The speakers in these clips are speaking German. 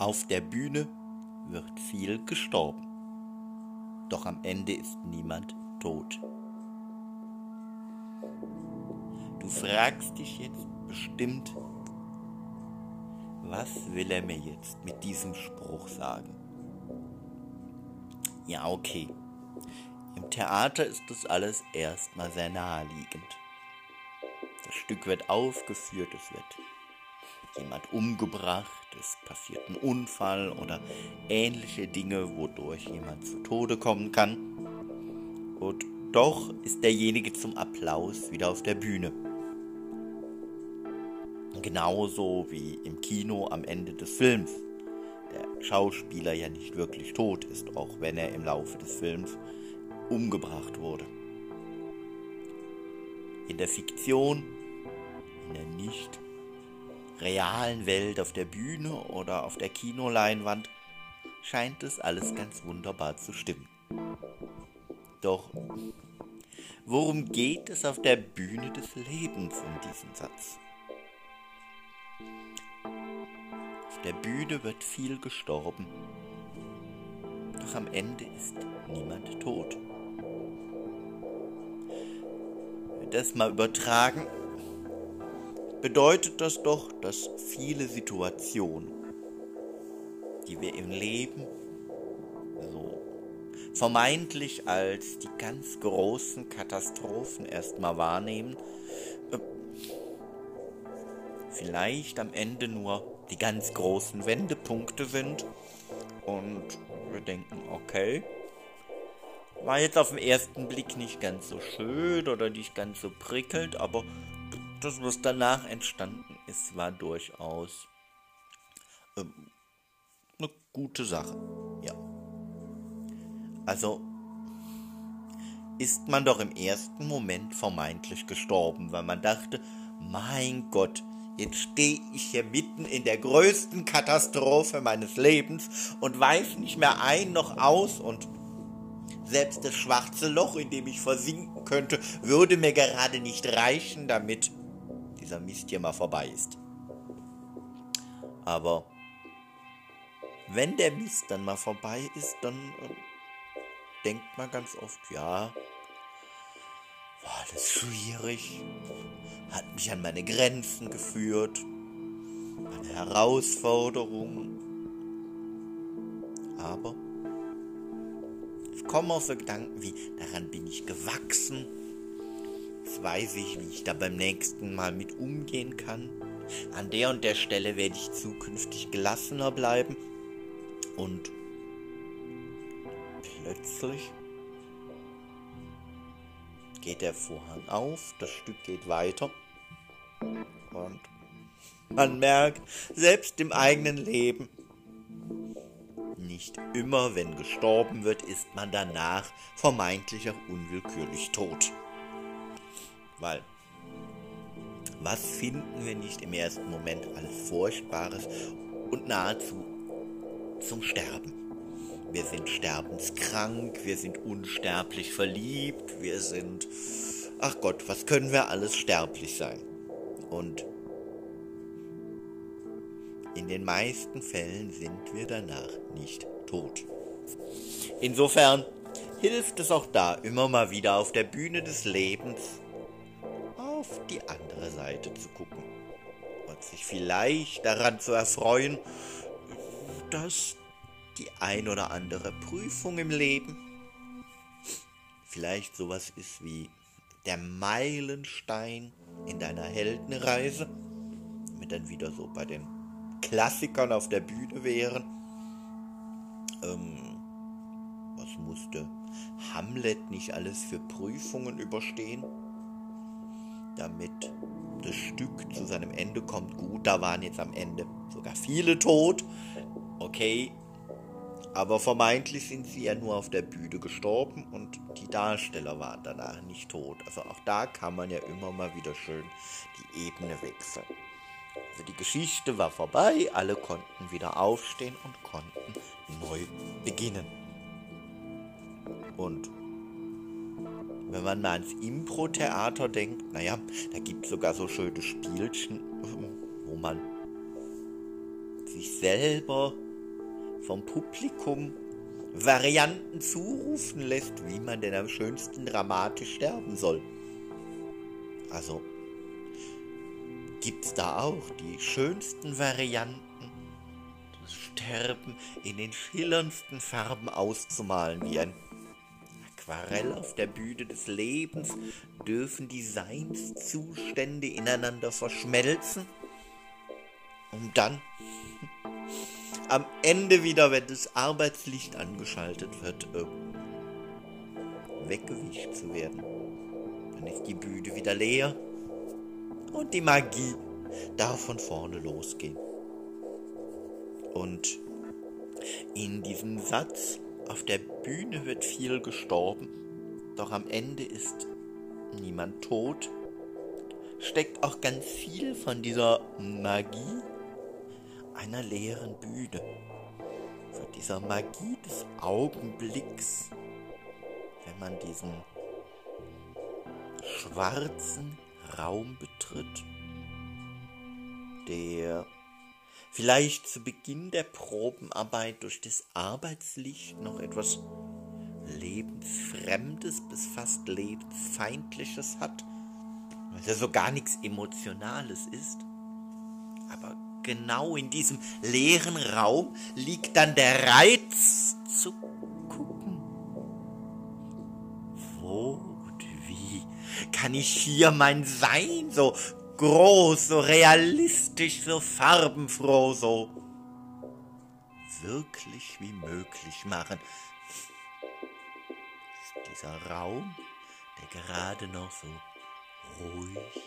Auf der Bühne wird viel gestorben. Doch am Ende ist niemand tot. Du fragst dich jetzt bestimmt, was will er mir jetzt mit diesem Spruch sagen? Ja, okay. Im Theater ist das alles erstmal sehr naheliegend. Das Stück wird aufgeführt, es wird jemand umgebracht, es passiert ein Unfall oder ähnliche Dinge, wodurch jemand zu Tode kommen kann. Und doch ist derjenige zum Applaus wieder auf der Bühne. Genauso wie im Kino am Ende des Films. Der Schauspieler ja nicht wirklich tot ist, auch wenn er im Laufe des Films umgebracht wurde. In der Fiktion, in der nicht realen Welt auf der Bühne oder auf der Kinoleinwand scheint es alles ganz wunderbar zu stimmen. Doch worum geht es auf der Bühne des Lebens in diesem Satz? Auf der Bühne wird viel gestorben, doch am Ende ist niemand tot. Das mal übertragen bedeutet das doch, dass viele Situationen, die wir im Leben so vermeintlich als die ganz großen Katastrophen erstmal wahrnehmen, äh, vielleicht am Ende nur die ganz großen Wendepunkte sind und wir denken, okay, war jetzt auf den ersten Blick nicht ganz so schön oder nicht ganz so prickelt, aber das, was danach entstanden ist, war durchaus ähm, eine gute Sache. Ja. Also ist man doch im ersten Moment vermeintlich gestorben, weil man dachte, mein Gott, jetzt stehe ich hier mitten in der größten Katastrophe meines Lebens und weiß nicht mehr ein noch aus und selbst das schwarze Loch, in dem ich versinken könnte, würde mir gerade nicht reichen, damit dieser Mist hier mal vorbei ist. Aber wenn der Mist dann mal vorbei ist, dann äh, denkt man ganz oft, ja, war das schwierig, hat mich an meine Grenzen geführt, meine Herausforderungen. Aber es kommen auch so Gedanken wie, daran bin ich gewachsen, Jetzt weiß ich, wie ich da beim nächsten Mal mit umgehen kann. An der und der Stelle werde ich zukünftig gelassener bleiben. Und plötzlich geht der Vorhang auf, das Stück geht weiter. Und man merkt, selbst im eigenen Leben, nicht immer, wenn gestorben wird, ist man danach vermeintlich auch unwillkürlich tot. Weil was finden wir nicht im ersten Moment alles Furchtbares und nahezu zum Sterben? Wir sind sterbenskrank, wir sind unsterblich verliebt, wir sind... Ach Gott, was können wir alles sterblich sein? Und in den meisten Fällen sind wir danach nicht tot. Insofern hilft es auch da immer mal wieder auf der Bühne des Lebens Seite zu gucken und sich vielleicht daran zu erfreuen, dass die ein oder andere Prüfung im Leben vielleicht sowas ist wie der Meilenstein in deiner Heldenreise, mit dann wieder so bei den Klassikern auf der Bühne wären. Ähm, was musste Hamlet nicht alles für Prüfungen überstehen? damit das Stück zu seinem Ende kommt. Gut, da waren jetzt am Ende sogar viele tot. Okay, aber vermeintlich sind sie ja nur auf der Bühne gestorben und die Darsteller waren danach nicht tot. Also auch da kann man ja immer mal wieder schön die Ebene wechseln. Also die Geschichte war vorbei, alle konnten wieder aufstehen und konnten neu beginnen. Und wenn man mal ans Impro-Theater denkt, naja, da gibt es sogar so schöne Spielchen, wo man sich selber vom Publikum Varianten zurufen lässt, wie man denn am schönsten dramatisch sterben soll. Also gibt's da auch die schönsten Varianten, das Sterben in den schillerndsten Farben auszumalen, wie ein Aquarell auf der Bühne des Lebens dürfen die Seinszustände ineinander verschmelzen, um dann am Ende wieder, wenn das Arbeitslicht angeschaltet wird, äh, weggewischt zu werden. Dann ist die Bühne wieder leer und die Magie darf von vorne losgehen. Und in diesem Satz, auf der Bühne wird viel gestorben, doch am Ende ist niemand tot, steckt auch ganz viel von dieser Magie einer leeren Bühne, von dieser Magie des Augenblicks, wenn man diesen schwarzen Raum betritt, der vielleicht zu Beginn der Probenarbeit durch das Arbeitslicht noch etwas lebensfremdes bis fast lebensfeindliches hat, weil er so gar nichts Emotionales ist. Aber genau in diesem leeren Raum liegt dann der Reiz zu gucken. Wo und wie kann ich hier mein Sein so groß, so realistisch, so farbenfroh, so wirklich wie möglich machen? Dieser Raum, der gerade noch so ruhig,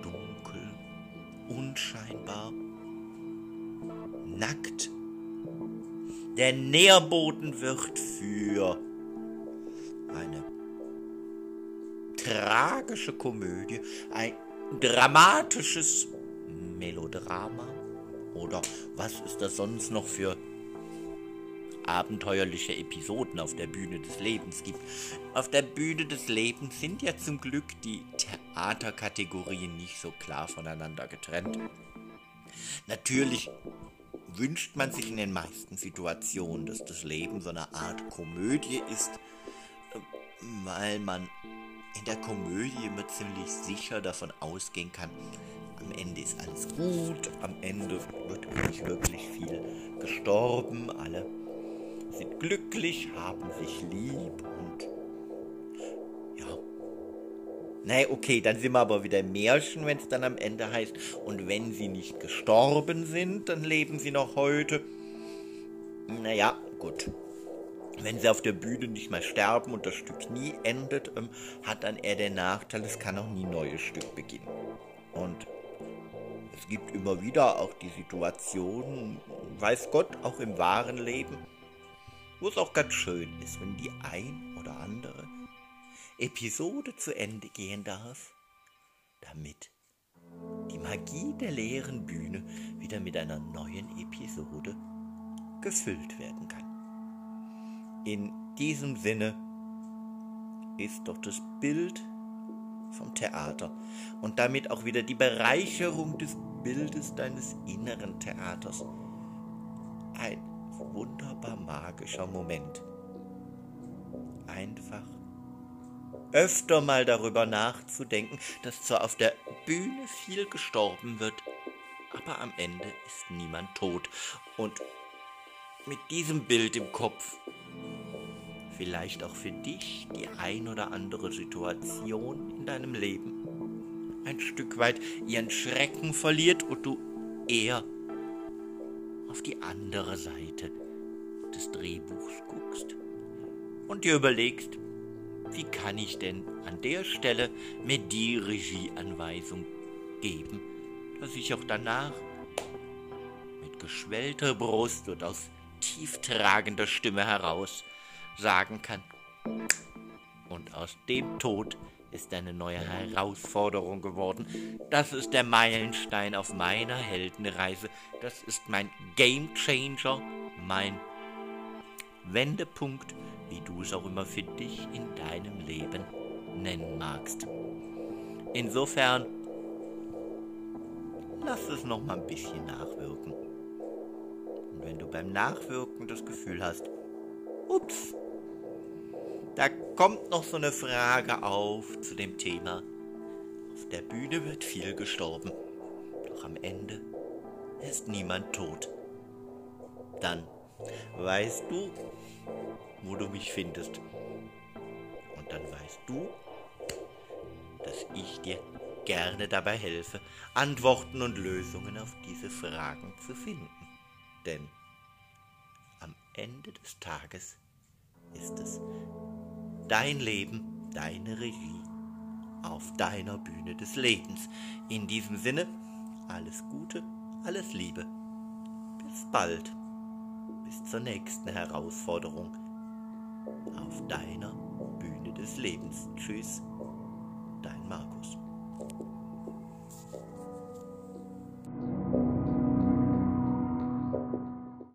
dunkel, unscheinbar, nackt. Der Nährboden wird für eine tragische Komödie, ein dramatisches Melodrama oder was ist das sonst noch für abenteuerliche Episoden auf der Bühne des Lebens gibt. Auf der Bühne des Lebens sind ja zum Glück die Theaterkategorien nicht so klar voneinander getrennt. Natürlich wünscht man sich in den meisten Situationen, dass das Leben so eine Art Komödie ist, weil man in der Komödie immer ziemlich sicher davon ausgehen kann, am Ende ist alles gut, am Ende wird nicht wirklich viel gestorben, alle sind glücklich, haben sich lieb und ja. Naja, okay, dann sind wir aber wieder im Märchen, wenn es dann am Ende heißt, und wenn sie nicht gestorben sind, dann leben sie noch heute. Naja, gut. Wenn sie auf der Bühne nicht mal sterben und das Stück nie endet, ähm, hat dann eher den Nachteil, es kann auch nie ein neues Stück beginnen. Und es gibt immer wieder auch die Situation, weiß Gott, auch im wahren Leben, wo es auch ganz schön ist, wenn die ein oder andere Episode zu Ende gehen darf, damit die Magie der leeren Bühne wieder mit einer neuen Episode gefüllt werden kann. In diesem Sinne ist doch das Bild vom Theater und damit auch wieder die Bereicherung des Bildes deines inneren Theaters ein wunderbar magischer Moment. Einfach öfter mal darüber nachzudenken, dass zwar auf der Bühne viel gestorben wird, aber am Ende ist niemand tot. Und mit diesem Bild im Kopf vielleicht auch für dich die ein oder andere Situation in deinem Leben ein Stück weit ihren Schrecken verliert und du eher auf die andere Seite des Drehbuchs guckst und dir überlegst, wie kann ich denn an der Stelle mir die Regieanweisung geben, dass ich auch danach mit geschwellter Brust und aus tieftragender Stimme heraus sagen kann, und aus dem Tod ist eine neue Herausforderung geworden. Das ist der Meilenstein auf meiner Heldenreise. Das ist mein Game Changer, mein Wendepunkt, wie du es auch immer für dich in deinem Leben nennen magst. Insofern, lass es noch mal ein bisschen nachwirken. Und wenn du beim Nachwirken das Gefühl hast, ups, da kommt noch so eine Frage auf zu dem Thema. Auf der Bühne wird viel gestorben, doch am Ende ist niemand tot. Dann weißt du, wo du mich findest. Und dann weißt du, dass ich dir gerne dabei helfe, Antworten und Lösungen auf diese Fragen zu finden. Denn am Ende des Tages ist es dein Leben, deine Regie auf deiner Bühne des Lebens. In diesem Sinne, alles Gute, alles Liebe. Bis bald. Bis zur nächsten Herausforderung auf deiner Bühne des Lebens. Tschüss, dein Markus.